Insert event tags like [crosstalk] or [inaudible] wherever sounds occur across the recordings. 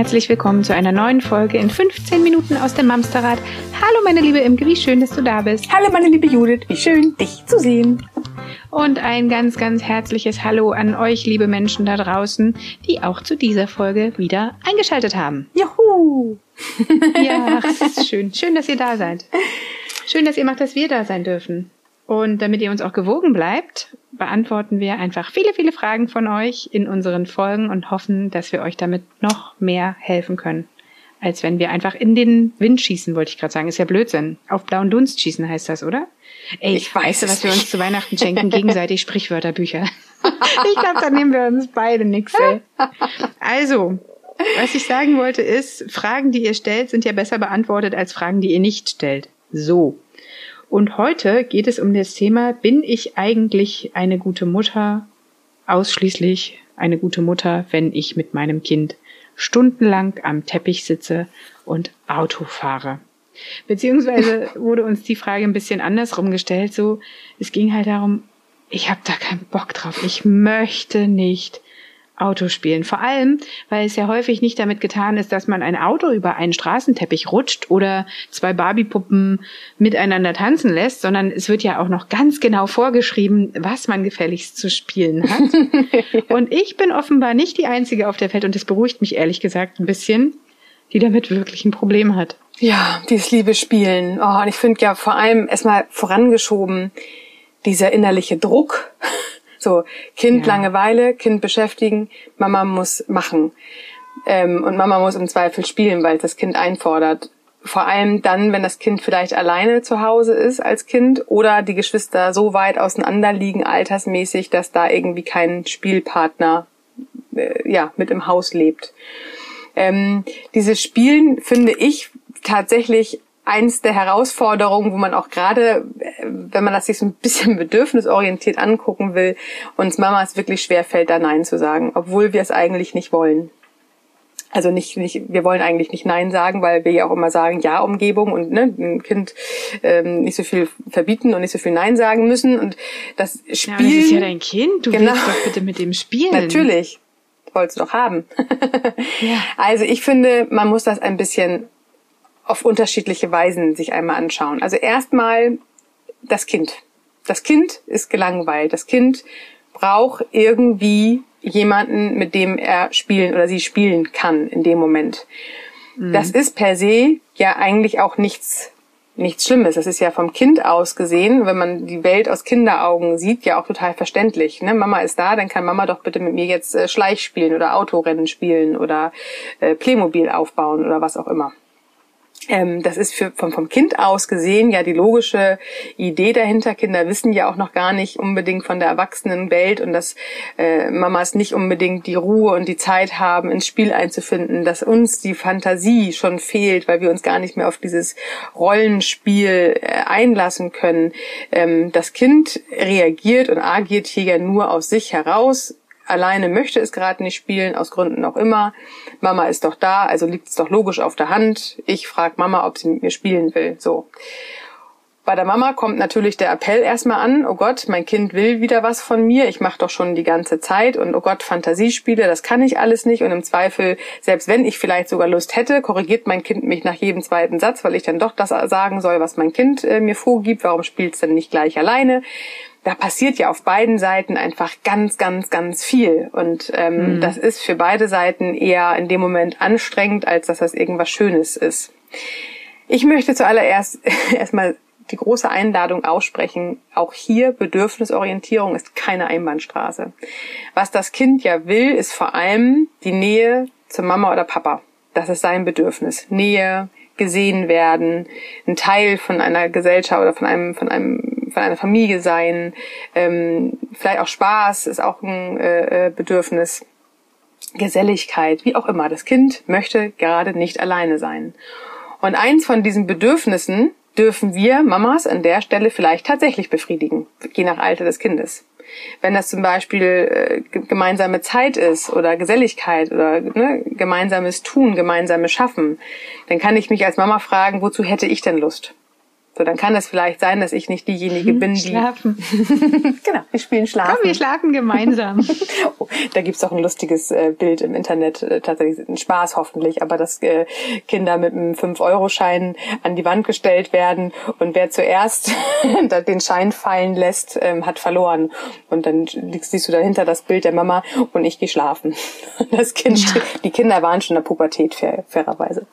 Herzlich willkommen zu einer neuen Folge in 15 Minuten aus dem Mamsterrad. Hallo meine liebe Imke, wie schön, dass du da bist. Hallo meine liebe Judith, wie schön, dich zu sehen. Und ein ganz, ganz herzliches Hallo an euch, liebe Menschen da draußen, die auch zu dieser Folge wieder eingeschaltet haben. Juhu! Ja, es ist schön. Schön, dass ihr da seid. Schön, dass ihr macht, dass wir da sein dürfen. Und damit ihr uns auch gewogen bleibt, beantworten wir einfach viele, viele Fragen von euch in unseren Folgen und hoffen, dass wir euch damit noch mehr helfen können. Als wenn wir einfach in den Wind schießen, wollte ich gerade sagen. Ist ja Blödsinn. Auf blauen Dunst schießen heißt das, oder? Ey, ich weiß, was wir uns zu Weihnachten schenken, [laughs] gegenseitig Sprichwörterbücher. [laughs] ich glaube, da nehmen wir uns beide nix, ey. Also, was ich sagen wollte ist, Fragen, die ihr stellt, sind ja besser beantwortet als Fragen, die ihr nicht stellt. So. Und heute geht es um das Thema, bin ich eigentlich eine gute Mutter? Ausschließlich eine gute Mutter, wenn ich mit meinem Kind stundenlang am Teppich sitze und Auto fahre. Beziehungsweise [laughs] wurde uns die Frage ein bisschen andersrum gestellt, so, es ging halt darum, ich habe da keinen Bock drauf, ich möchte nicht Auto spielen. Vor allem, weil es ja häufig nicht damit getan ist, dass man ein Auto über einen Straßenteppich rutscht oder zwei Barbiepuppen miteinander tanzen lässt, sondern es wird ja auch noch ganz genau vorgeschrieben, was man gefälligst zu spielen hat. [laughs] und ich bin offenbar nicht die Einzige auf der Welt, und das beruhigt mich ehrlich gesagt ein bisschen, die damit wirklich ein Problem hat. Ja, dieses liebe Spielen. Oh, und ich finde ja vor allem erstmal vorangeschoben, dieser innerliche Druck, so, Kind ja. Langeweile, Kind beschäftigen, Mama muss machen. Ähm, und Mama muss im Zweifel spielen, weil das Kind einfordert. Vor allem dann, wenn das Kind vielleicht alleine zu Hause ist als Kind oder die Geschwister so weit auseinander liegen altersmäßig, dass da irgendwie kein Spielpartner äh, ja mit im Haus lebt. Ähm, dieses Spielen finde ich tatsächlich eins der Herausforderungen, wo man auch gerade, äh, wenn man das sich so ein bisschen [laughs] bedürfnisorientiert angucken will, uns Mamas wirklich schwer fällt, da Nein zu sagen, obwohl wir es eigentlich nicht wollen. Also nicht, nicht, wir wollen eigentlich nicht Nein sagen, weil wir ja auch immer sagen, ja, Umgebung und ne, ein Kind ähm, nicht so viel verbieten und nicht so viel Nein sagen müssen. Und das Spiel. Ja, das ist ja dein Kind, du genau, willst doch bitte mit dem spielen. Natürlich. Wolltest du doch haben. [laughs] ja. Also ich finde, man muss das ein bisschen auf unterschiedliche Weisen sich einmal anschauen. Also erstmal das Kind. Das Kind ist gelangweilt. Das Kind braucht irgendwie jemanden, mit dem er spielen oder sie spielen kann in dem Moment. Mhm. Das ist per se ja eigentlich auch nichts nichts Schlimmes. Das ist ja vom Kind aus gesehen, wenn man die Welt aus Kinderaugen sieht, ja auch total verständlich. Ne? Mama ist da, dann kann Mama doch bitte mit mir jetzt äh, Schleich spielen oder Autorennen spielen oder äh, Playmobil aufbauen oder was auch immer. Ähm, das ist für, vom, vom Kind aus gesehen ja die logische Idee dahinter. Kinder wissen ja auch noch gar nicht unbedingt von der Erwachsenenwelt und dass äh, Mamas nicht unbedingt die Ruhe und die Zeit haben, ins Spiel einzufinden, dass uns die Fantasie schon fehlt, weil wir uns gar nicht mehr auf dieses Rollenspiel äh, einlassen können. Ähm, das Kind reagiert und agiert hier ja nur aus sich heraus, alleine möchte es gerade nicht spielen, aus Gründen auch immer. Mama ist doch da, also liegt es doch logisch auf der Hand. Ich frage Mama, ob sie mit mir spielen will. So. Bei der Mama kommt natürlich der Appell erstmal an, oh Gott, mein Kind will wieder was von mir, ich mache doch schon die ganze Zeit und oh Gott, Fantasiespiele, das kann ich alles nicht und im Zweifel, selbst wenn ich vielleicht sogar Lust hätte, korrigiert mein Kind mich nach jedem zweiten Satz, weil ich dann doch das sagen soll, was mein Kind äh, mir vorgibt, warum spielt es denn nicht gleich alleine? da passiert ja auf beiden Seiten einfach ganz, ganz, ganz viel. Und ähm, mhm. das ist für beide Seiten eher in dem Moment anstrengend, als dass das irgendwas Schönes ist. Ich möchte zuallererst [laughs] erstmal die große Einladung aussprechen. Auch hier Bedürfnisorientierung ist keine Einbahnstraße. Was das Kind ja will, ist vor allem die Nähe zur Mama oder Papa. Das ist sein Bedürfnis. Nähe, gesehen werden, ein Teil von einer Gesellschaft oder von einem, von einem von einer Familie sein, ähm, vielleicht auch Spaß ist auch ein äh, äh, Bedürfnis, Geselligkeit, wie auch immer. Das Kind möchte gerade nicht alleine sein. Und eins von diesen Bedürfnissen dürfen wir Mamas an der Stelle vielleicht tatsächlich befriedigen, je nach Alter des Kindes. Wenn das zum Beispiel äh, gemeinsame Zeit ist oder Geselligkeit oder ne, gemeinsames Tun, gemeinsames Schaffen, dann kann ich mich als Mama fragen, wozu hätte ich denn Lust? So, dann kann es vielleicht sein, dass ich nicht diejenige bin, die. Schlafen. [laughs] genau, wir spielen Schlafen. Komm, wir schlafen gemeinsam. [laughs] oh, da gibt's doch ein lustiges äh, Bild im Internet, äh, tatsächlich ein Spaß hoffentlich, aber dass äh, Kinder mit einem 5-Euro-Schein an die Wand gestellt werden und wer zuerst [laughs] den Schein fallen lässt, ähm, hat verloren. Und dann siehst du dahinter das Bild der Mama und ich gehe schlafen. Das Kind, ja. die Kinder waren schon in der Pubertät, fair, fairerweise.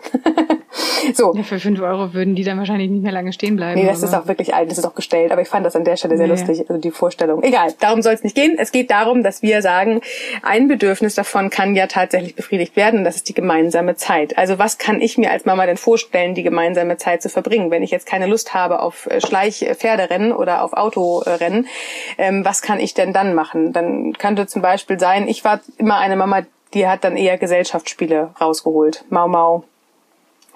so. Ja, für 5 Euro würden die dann wahrscheinlich nicht mehr lange stehen bleiben. Nee, das ist auch wirklich alt, das ist auch gestellt, aber ich fand das an der Stelle sehr nee. lustig, also die Vorstellung. Egal, darum soll es nicht gehen. Es geht darum, dass wir sagen, ein Bedürfnis davon kann ja tatsächlich befriedigt werden und das ist die gemeinsame Zeit. Also was kann ich mir als Mama denn vorstellen, die gemeinsame Zeit zu verbringen, wenn ich jetzt keine Lust habe auf äh, Schleich-Pferderennen oder auf Autorennen, ähm, was kann ich denn dann machen? Dann könnte zum Beispiel sein, ich war immer eine Mama, die hat dann eher Gesellschaftsspiele rausgeholt. Mau Mau,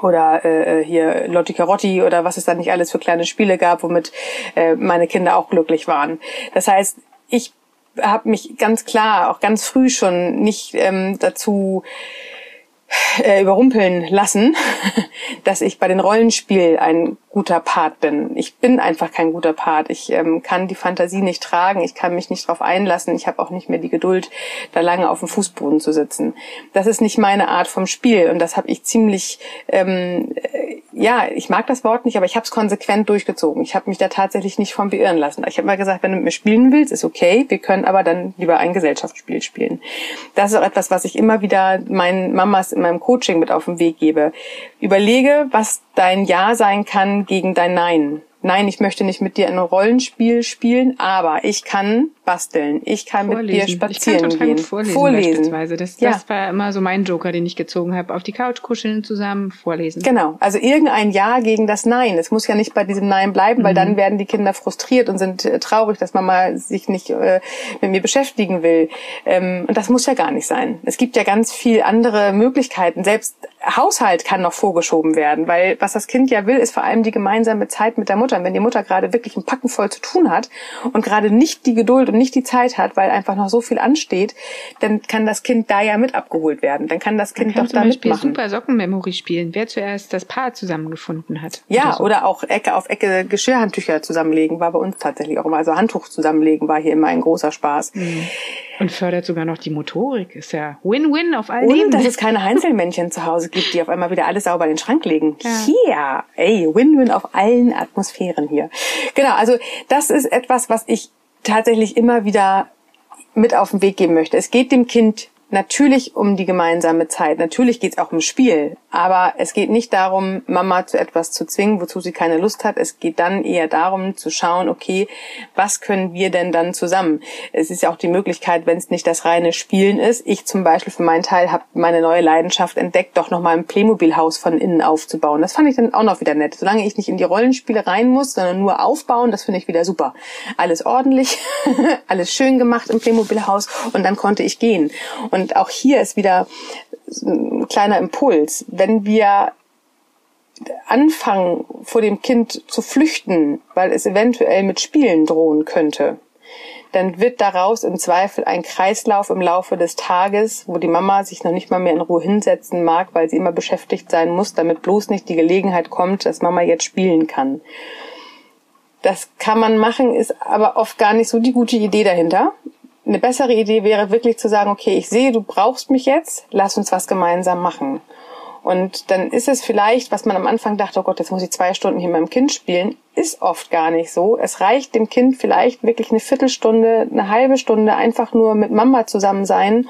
oder äh, hier Lotti Carotti oder was es da nicht alles für kleine Spiele gab, womit äh, meine Kinder auch glücklich waren. Das heißt, ich habe mich ganz klar, auch ganz früh schon nicht ähm, dazu äh, überrumpeln lassen, [laughs] dass ich bei den Rollenspiel ein guter Part bin. Ich bin einfach kein guter Part. Ich ähm, kann die Fantasie nicht tragen. Ich kann mich nicht darauf einlassen. Ich habe auch nicht mehr die Geduld, da lange auf dem Fußboden zu sitzen. Das ist nicht meine Art vom Spiel und das habe ich ziemlich, ähm, äh, ja, ich mag das Wort nicht, aber ich habe es konsequent durchgezogen. Ich habe mich da tatsächlich nicht von beirren lassen. Ich habe mal gesagt, wenn du mit mir spielen willst, ist okay. Wir können aber dann lieber ein Gesellschaftsspiel spielen. Das ist auch etwas, was ich immer wieder meinen Mamas in meinem Coaching mit auf den Weg gebe. Überlege, was dein Ja sein kann gegen dein Nein nein, ich möchte nicht mit dir ein Rollenspiel spielen, aber ich kann basteln, ich kann vorlesen. mit dir spazieren ich kann gehen. vorlesen, vorlesen. Beispielsweise. Das, ja. das war immer so mein Joker, den ich gezogen habe. Auf die Couch kuscheln zusammen, vorlesen. Genau, also irgendein Ja gegen das Nein. Es muss ja nicht bei diesem Nein bleiben, weil mhm. dann werden die Kinder frustriert und sind äh, traurig, dass Mama sich nicht äh, mit mir beschäftigen will. Ähm, und das muss ja gar nicht sein. Es gibt ja ganz viel andere Möglichkeiten. Selbst Haushalt kann noch vorgeschoben werden, weil was das Kind ja will, ist vor allem die gemeinsame Zeit mit der Mutter. Und wenn die Mutter gerade wirklich ein Packen voll zu tun hat und gerade nicht die Geduld und nicht die Zeit hat, weil einfach noch so viel ansteht, dann kann das Kind da ja mit abgeholt werden. Dann kann das Kind Man doch da mitmachen. super Sockenmemory spielen, wer zuerst das Paar zusammengefunden hat. Ja, oder, so. oder auch Ecke auf Ecke Geschirrhandtücher zusammenlegen, war bei uns tatsächlich auch immer. Also Handtuch zusammenlegen war hier immer ein großer Spaß. Mhm. Und fördert sogar noch die Motorik. Ist ja Win-Win auf allen Und Ebenen. dass es keine Einzelmännchen zu Hause gibt, die auf einmal wieder alles sauber in den Schrank legen. Ja. Hier, ey, Win-Win auf allen Atmosphären hier. Genau, also das ist etwas, was ich tatsächlich immer wieder mit auf den Weg geben möchte. Es geht dem Kind natürlich um die gemeinsame Zeit. Natürlich geht es auch um Spiel. Aber es geht nicht darum, Mama zu etwas zu zwingen, wozu sie keine Lust hat. Es geht dann eher darum zu schauen, okay, was können wir denn dann zusammen? Es ist ja auch die Möglichkeit, wenn es nicht das reine Spielen ist. Ich zum Beispiel für meinen Teil habe meine neue Leidenschaft entdeckt, doch nochmal ein Playmobil-Haus von innen aufzubauen. Das fand ich dann auch noch wieder nett. Solange ich nicht in die Rollenspiele rein muss, sondern nur aufbauen, das finde ich wieder super. Alles ordentlich, [laughs] alles schön gemacht im Playmobil-Haus und dann konnte ich gehen. Und auch hier ist wieder ein kleiner Impuls. Wenn wir anfangen, vor dem Kind zu flüchten, weil es eventuell mit Spielen drohen könnte, dann wird daraus im Zweifel ein Kreislauf im Laufe des Tages, wo die Mama sich noch nicht mal mehr in Ruhe hinsetzen mag, weil sie immer beschäftigt sein muss, damit bloß nicht die Gelegenheit kommt, dass Mama jetzt spielen kann. Das kann man machen, ist aber oft gar nicht so die gute Idee dahinter, eine bessere Idee wäre wirklich zu sagen, okay, ich sehe, du brauchst mich jetzt, lass uns was gemeinsam machen. Und dann ist es vielleicht, was man am Anfang dachte, oh Gott, jetzt muss ich zwei Stunden hier mit meinem Kind spielen, ist oft gar nicht so. Es reicht dem Kind vielleicht wirklich eine Viertelstunde, eine halbe Stunde einfach nur mit Mama zusammen sein.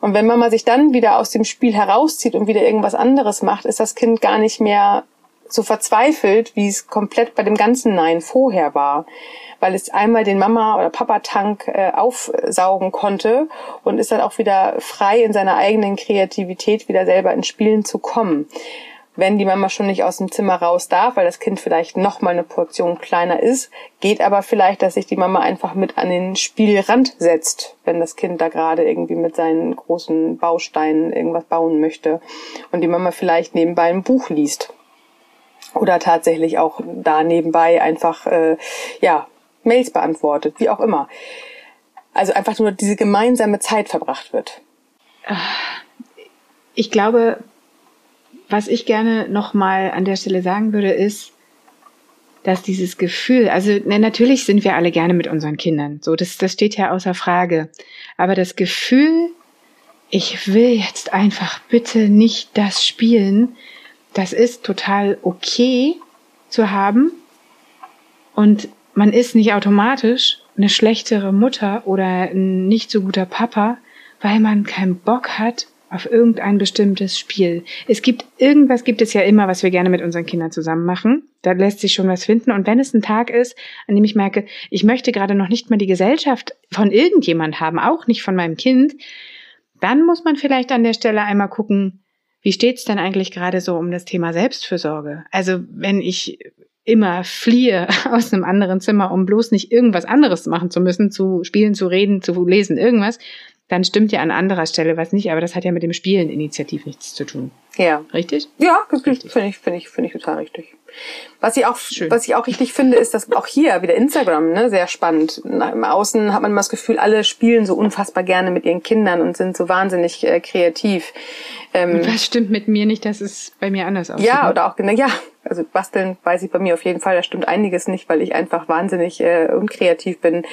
Und wenn Mama sich dann wieder aus dem Spiel herauszieht und wieder irgendwas anderes macht, ist das Kind gar nicht mehr so verzweifelt, wie es komplett bei dem ganzen Nein vorher war weil es einmal den Mama- oder Papa-Tank äh, aufsaugen konnte und ist dann auch wieder frei in seiner eigenen Kreativität wieder selber ins Spielen zu kommen. Wenn die Mama schon nicht aus dem Zimmer raus darf, weil das Kind vielleicht noch mal eine Portion kleiner ist, geht aber vielleicht, dass sich die Mama einfach mit an den Spielrand setzt, wenn das Kind da gerade irgendwie mit seinen großen Bausteinen irgendwas bauen möchte und die Mama vielleicht nebenbei ein Buch liest oder tatsächlich auch da nebenbei einfach äh, ja Mails beantwortet, wie auch immer. Also einfach nur diese gemeinsame Zeit verbracht wird. Ich glaube, was ich gerne nochmal an der Stelle sagen würde, ist, dass dieses Gefühl, also ne, natürlich sind wir alle gerne mit unseren Kindern, so das, das steht ja außer Frage. Aber das Gefühl, ich will jetzt einfach bitte nicht das spielen, das ist total okay zu haben. Und man ist nicht automatisch eine schlechtere Mutter oder ein nicht so guter Papa, weil man keinen Bock hat auf irgendein bestimmtes Spiel. Es gibt irgendwas gibt es ja immer, was wir gerne mit unseren Kindern zusammen machen. Da lässt sich schon was finden. Und wenn es ein Tag ist, an dem ich merke, ich möchte gerade noch nicht mal die Gesellschaft von irgendjemand haben, auch nicht von meinem Kind, dann muss man vielleicht an der Stelle einmal gucken, wie steht's denn eigentlich gerade so um das Thema Selbstfürsorge? Also wenn ich immer fliehe [laughs] aus einem anderen Zimmer, um bloß nicht irgendwas anderes machen zu müssen, zu spielen, zu reden, zu lesen, irgendwas, dann stimmt ja an anderer Stelle was nicht, aber das hat ja mit dem Spielen initiativ nichts zu tun. Ja. Richtig? Ja, finde ich, finde ich, finde ich total richtig. Was ich auch, Schön. was ich auch richtig finde, ist, dass auch hier wieder Instagram, ne, sehr spannend. Im Außen hat man immer das Gefühl, alle spielen so unfassbar gerne mit ihren Kindern und sind so wahnsinnig äh, kreativ. Ähm, was stimmt mit mir nicht, dass es bei mir anders aussieht? Ja, oder auch, ja, also basteln weiß ich bei mir auf jeden Fall, da stimmt einiges nicht, weil ich einfach wahnsinnig äh, unkreativ bin.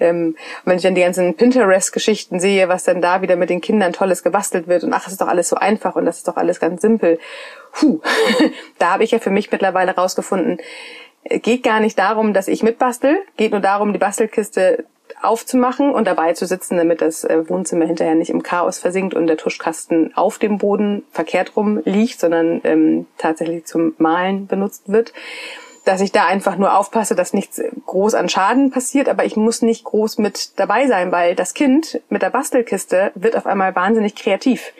Ähm, wenn ich dann die ganzen Pinterest-Geschichten sehe, was dann da wieder mit den Kindern Tolles gebastelt wird und ach, es ist doch alles so einfach und das ist doch alles ganz simpel. Puh, [laughs] da habe ich ja für mich mittlerweile rausgefunden, äh, geht gar nicht darum, dass ich mitbastel, geht nur darum, die Bastelkiste aufzumachen und dabei zu sitzen, damit das äh, Wohnzimmer hinterher nicht im Chaos versinkt und der Tuschkasten auf dem Boden verkehrt rum liegt, sondern ähm, tatsächlich zum Malen benutzt wird. Dass ich da einfach nur aufpasse, dass nichts groß an Schaden passiert, aber ich muss nicht groß mit dabei sein, weil das Kind mit der Bastelkiste wird auf einmal wahnsinnig kreativ.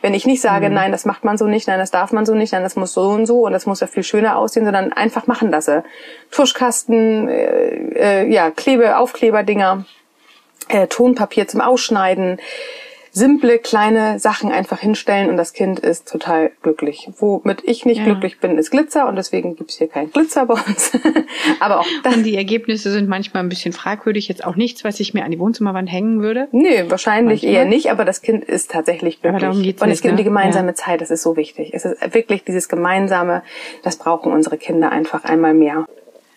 Wenn ich nicht sage, mhm. nein, das macht man so nicht, nein, das darf man so nicht, nein, das muss so und so und das muss ja viel schöner aussehen, sondern einfach machen lasse. Tuschkasten, äh, äh, ja, Klebe, Aufkleberdinger, äh, Tonpapier zum Ausschneiden, simple kleine Sachen einfach hinstellen und das Kind ist total glücklich. Womit ich nicht ja. glücklich bin, ist Glitzer und deswegen gibt's hier kein Glitzer bei uns. [laughs] Aber auch das. Und die Ergebnisse sind manchmal ein bisschen fragwürdig. Jetzt auch nichts, was ich mir an die Wohnzimmerwand hängen würde. Nee, wahrscheinlich manchmal. eher nicht, aber das Kind ist tatsächlich glücklich. Aber darum geht's und es geht um die ne? gemeinsame ja. Zeit, das ist so wichtig. Es ist wirklich dieses gemeinsame, das brauchen unsere Kinder einfach einmal mehr.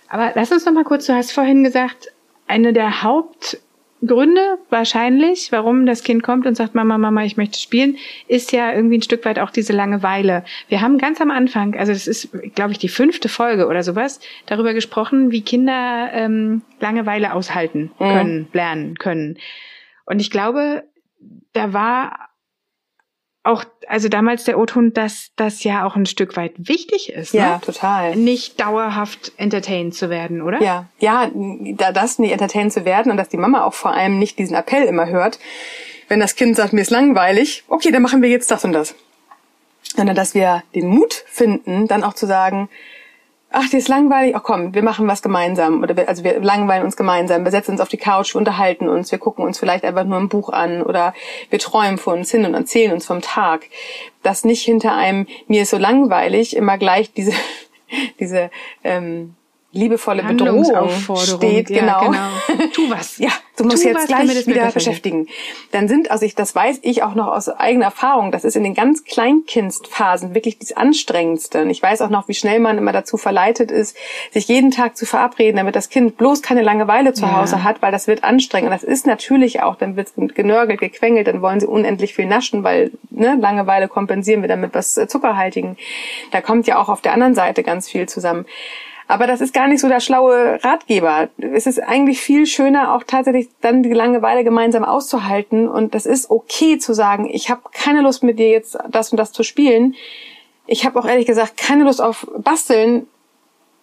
Aber lass uns noch mal kurz, du hast vorhin gesagt, eine der Haupt Gründe wahrscheinlich, warum das Kind kommt und sagt, Mama, Mama, ich möchte spielen, ist ja irgendwie ein Stück weit auch diese Langeweile. Wir haben ganz am Anfang, also das ist, glaube ich, die fünfte Folge oder sowas, darüber gesprochen, wie Kinder ähm, Langeweile aushalten mhm. können, mhm. lernen können. Und ich glaube, da war auch, also damals der O-Ton, dass das ja auch ein Stück weit wichtig ist. Ja, ne? total. Nicht dauerhaft entertained zu werden, oder? Ja, ja, da das nicht entertained zu werden und dass die Mama auch vor allem nicht diesen Appell immer hört, wenn das Kind sagt, mir ist langweilig, okay, dann machen wir jetzt das und das. Sondern dass wir den Mut finden, dann auch zu sagen, ach, dir ist langweilig, ach komm, wir machen was gemeinsam. Oder wir, also wir langweilen uns gemeinsam, wir setzen uns auf die Couch, wir unterhalten uns, wir gucken uns vielleicht einfach nur ein Buch an oder wir träumen vor uns hin und erzählen uns vom Tag. Dass nicht hinter einem, mir ist so langweilig, immer gleich diese, [laughs] diese ähm, liebevolle Bedrohung steht, ja, genau. genau. [laughs] Tu was. ja, du musst tu jetzt was, gleich wieder beschäftigen. Dann sind, also ich, das weiß ich auch noch aus eigener Erfahrung, das ist in den ganz Kleinkindphasen wirklich das Anstrengendste. Und ich weiß auch noch, wie schnell man immer dazu verleitet ist, sich jeden Tag zu verabreden, damit das Kind bloß keine Langeweile zu ja. Hause hat, weil das wird anstrengend. Und das ist natürlich auch, dann wird genörgelt, gequengelt, dann wollen sie unendlich viel naschen, weil ne, Langeweile kompensieren wir damit was Zuckerhaltigen. Da kommt ja auch auf der anderen Seite ganz viel zusammen. Aber das ist gar nicht so der schlaue Ratgeber. Es ist eigentlich viel schöner, auch tatsächlich dann die Langeweile gemeinsam auszuhalten. Und das ist okay zu sagen, ich habe keine Lust mit dir jetzt das und das zu spielen. Ich habe auch ehrlich gesagt keine Lust auf Basteln.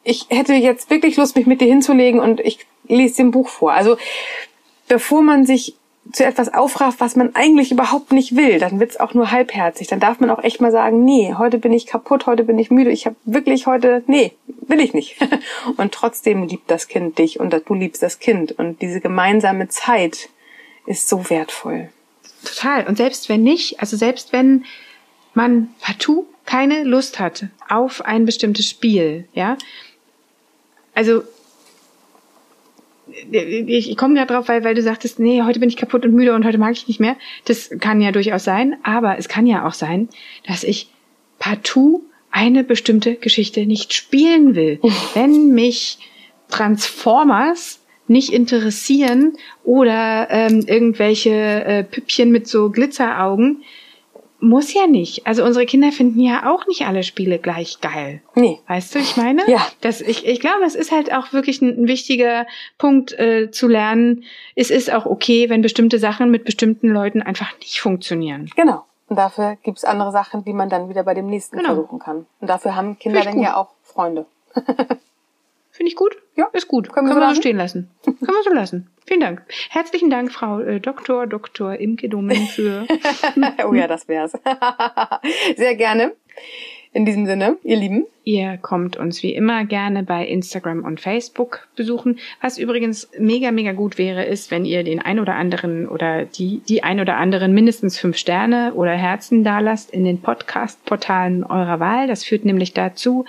Ich hätte jetzt wirklich Lust, mich mit dir hinzulegen und ich lese ein Buch vor. Also bevor man sich zu etwas aufrafft, was man eigentlich überhaupt nicht will, dann wird's auch nur halbherzig. Dann darf man auch echt mal sagen, nee, heute bin ich kaputt, heute bin ich müde, ich habe wirklich heute, nee, will ich nicht. [laughs] Und trotzdem liebt das Kind dich und du liebst das Kind. Und diese gemeinsame Zeit ist so wertvoll. Total. Und selbst wenn nicht, also selbst wenn man partout keine Lust hat auf ein bestimmtes Spiel, ja, also ich, komme gerade drauf, weil, weil du sagtest, nee, heute bin ich kaputt und müde und heute mag ich nicht mehr. Das kann ja durchaus sein, aber es kann ja auch sein, dass ich partout eine bestimmte Geschichte nicht spielen will. Wenn mich Transformers nicht interessieren oder ähm, irgendwelche äh, Püppchen mit so Glitzeraugen, muss ja nicht. Also unsere Kinder finden ja auch nicht alle Spiele gleich geil. Nee. Weißt du, ich meine? Ja. Das, ich, ich glaube, es ist halt auch wirklich ein, ein wichtiger Punkt äh, zu lernen. Es ist auch okay, wenn bestimmte Sachen mit bestimmten Leuten einfach nicht funktionieren. Genau. Und dafür gibt's andere Sachen, die man dann wieder bei dem nächsten Genau. versuchen kann. Und dafür haben Kinder dann gut. ja auch Freunde. [laughs] Finde ich gut? Ja. Ist gut. Können wir Können, so wir so lassen? stehen lassen. Können wir so lassen. Vielen Dank. Herzlichen Dank, Frau äh, Dr. Dr. Imke Dummen für [laughs] oh ja, das wär's. [laughs] Sehr gerne. In diesem Sinne, ihr Lieben. Ihr kommt uns wie immer gerne bei Instagram und Facebook besuchen. Was übrigens mega, mega gut wäre, ist, wenn ihr den ein oder anderen oder die, die ein oder anderen mindestens fünf Sterne oder Herzen dalasst in den Podcast-Portalen eurer Wahl. Das führt nämlich dazu,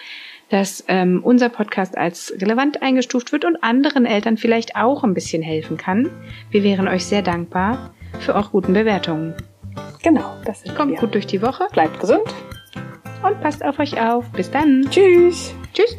dass ähm, unser Podcast als relevant eingestuft wird und anderen Eltern vielleicht auch ein bisschen helfen kann. Wir wären euch sehr dankbar für eure guten Bewertungen. Genau, das sind Kommt wir. gut durch die Woche Bleibt gesund und passt auf euch auf. Bis dann. Tschüss. Tschüss.